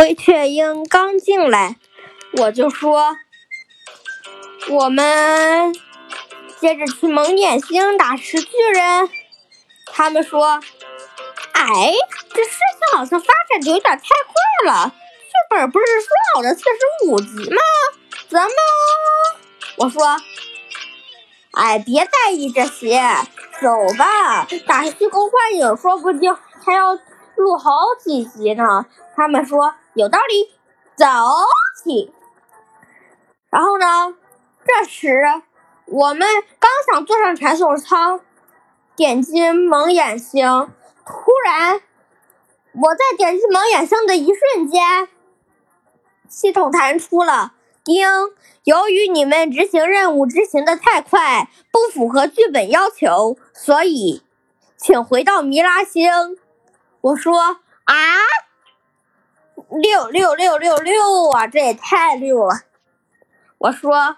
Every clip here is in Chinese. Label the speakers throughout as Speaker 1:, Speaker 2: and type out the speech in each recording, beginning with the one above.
Speaker 1: 灰雀鹰刚进来，我就说：“我们接着去蒙眼星打石巨人。”他们说：“哎，这事情好像发展的有点太快了。剧本不是说好的四十五集吗？怎么？”我说：“哎，别在意这些，走吧。打虚空幻影说不定还要录好几集呢。”他们说。有道理，走起。然后呢？这时我们刚想坐上传送舱，点击蒙眼星，突然，我在点击蒙眼星的一瞬间，系统弹出了“叮”。由于你们执行任务执行的太快，不符合剧本要求，所以请回到米拉星。我说啊。六六六六六啊！这也太六了。我说：“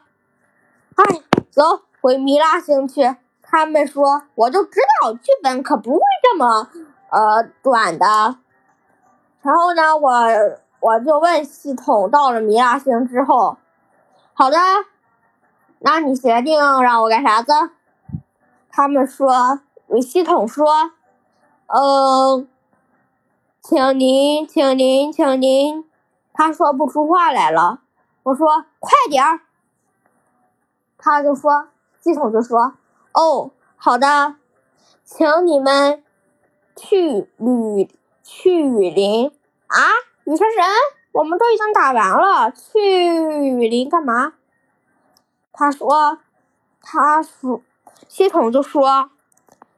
Speaker 1: 哎，走回米拉星去。”他们说：“我就知道剧本可不会这么呃短的。”然后呢，我我就问系统：“到了米拉星之后，好的，那你决定让我干啥子？”他们说：“系统说，嗯。”请您，请您，请您，他说不出话来了。我说快点儿，他就说，系统就说，哦，好的，请你们去雨去雨林啊，雨神神，我们都已经打完了，去雨林干嘛？他说，他说，系统就说，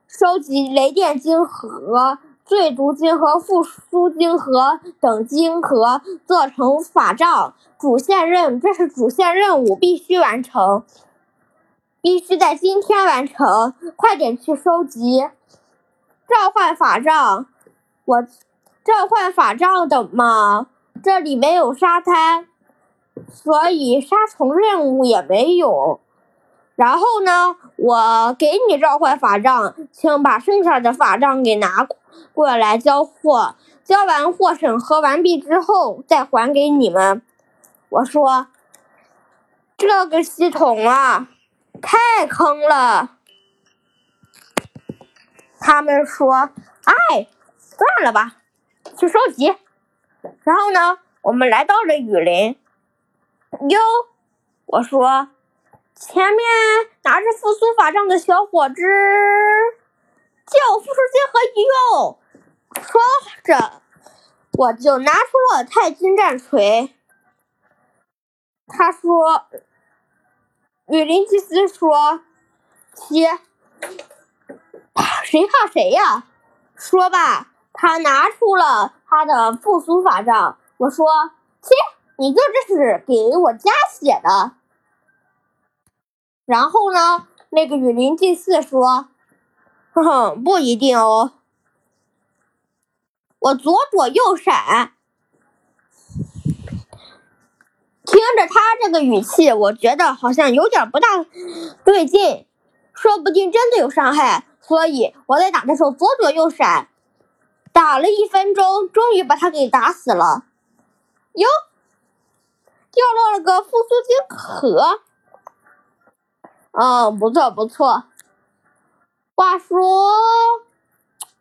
Speaker 1: 收集雷电晶核。最毒晶和复苏晶核等晶核做成法杖，主线任这是主线任务，必须完成，必须在今天完成，快点去收集，召唤法杖，我召唤法杖的嘛，这里没有沙滩，所以杀虫任务也没有。然后呢，我给你召唤法杖，请把剩下的法杖给拿过过来交货。交完货审核完毕之后再还给你们。我说，这个系统啊，太坑了。他们说，哎，算了吧，去收集。然后呢，我们来到了雨林。哟，我说。前面拿着复苏法杖的小伙子，借我复苏金核一用。说着，我就拿出了钛金战锤。他说：“雨林祭司说，切，谁怕谁呀？”说罢，他拿出了他的复苏法杖。我说：“切，你就这是给我加血的。”然后呢？那个雨林祭祀说：“哼哼，不一定哦。”我左躲右闪，听着他这个语气，我觉得好像有点不大对劲，说不定真的有伤害。所以我在打的时候左躲右闪，打了一分钟，终于把他给打死了。哟，掉落了个复苏金壳。嗯，不错不错。话说，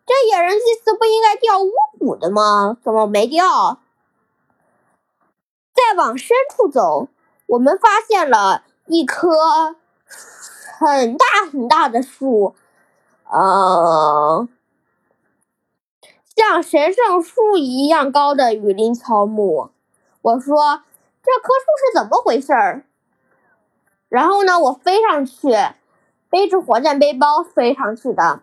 Speaker 1: 这野人祭司不应该掉巫蛊的吗？怎么没掉？再往深处走，我们发现了一棵很大很大的树，呃，像神圣树一样高的雨林乔木。我说，这棵树是怎么回事儿？然后呢，我飞上去，背着火箭背包飞上去的。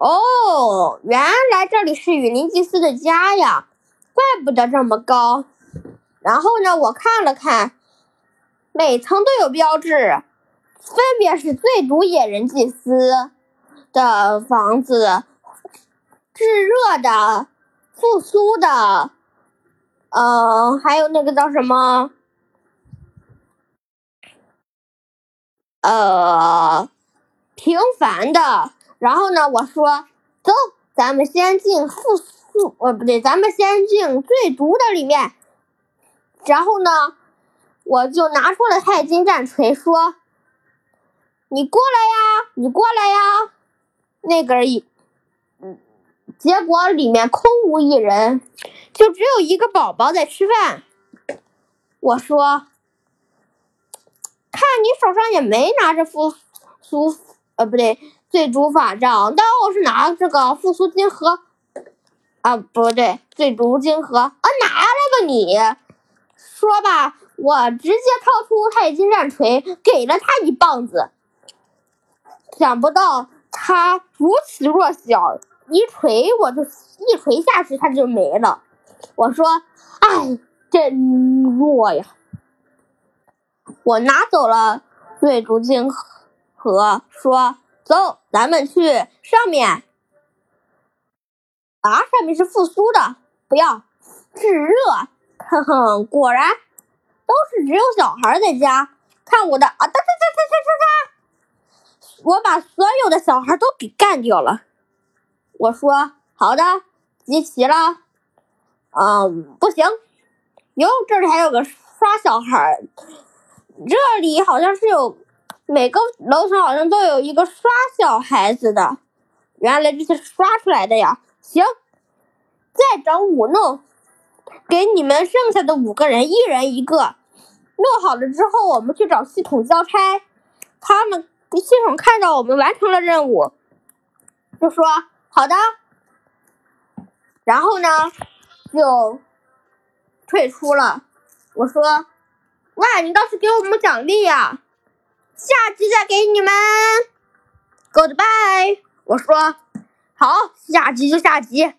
Speaker 1: 哦，原来这里是雨林祭司的家呀，怪不得这么高。然后呢，我看了看，每层都有标志，分别是最毒野人祭司的房子、炙热的、复苏的，嗯，还有那个叫什么？呃，平凡的。然后呢，我说，走，咱们先进复宿呃不对，咱们先进最毒的里面。然后呢，我就拿出了钛金战锤，说：“你过来呀，你过来呀。”那个一，嗯，结果里面空无一人，就只有一个宝宝在吃饭。我说：“看你手上也没拿着复苏，呃，不对，最毒法杖，但我是拿这个复苏金盒。”啊，不对，最毒金盒啊，拿来吧你。说吧，我直接掏出钛金战锤，给了他一棒子。想不到他如此弱小，一锤我就一锤下去，他就没了。我说：“哎，真弱呀！”我拿走了最毒金盒，说：“走，咱们去上面。”啊，上面是复苏的，不要炙热。哼哼，果然都是只有小孩在家。看我的啊！哒哒哒哒哒哒哒！我把所有的小孩都给干掉了。我说好的，集齐了。嗯，不行。哟，这里还有个刷小孩。这里好像是有每个楼层好像都有一个刷小孩子的。原来这是刷出来的呀。行，再找五弄。给你们剩下的五个人一人一个，弄好了之后，我们去找系统交差。他们系统看到我们完成了任务，就说好的。然后呢，就退出了。我说，哇，你倒是给我们奖励呀！下集再给你们。Goodbye。我说，好，下集就下集。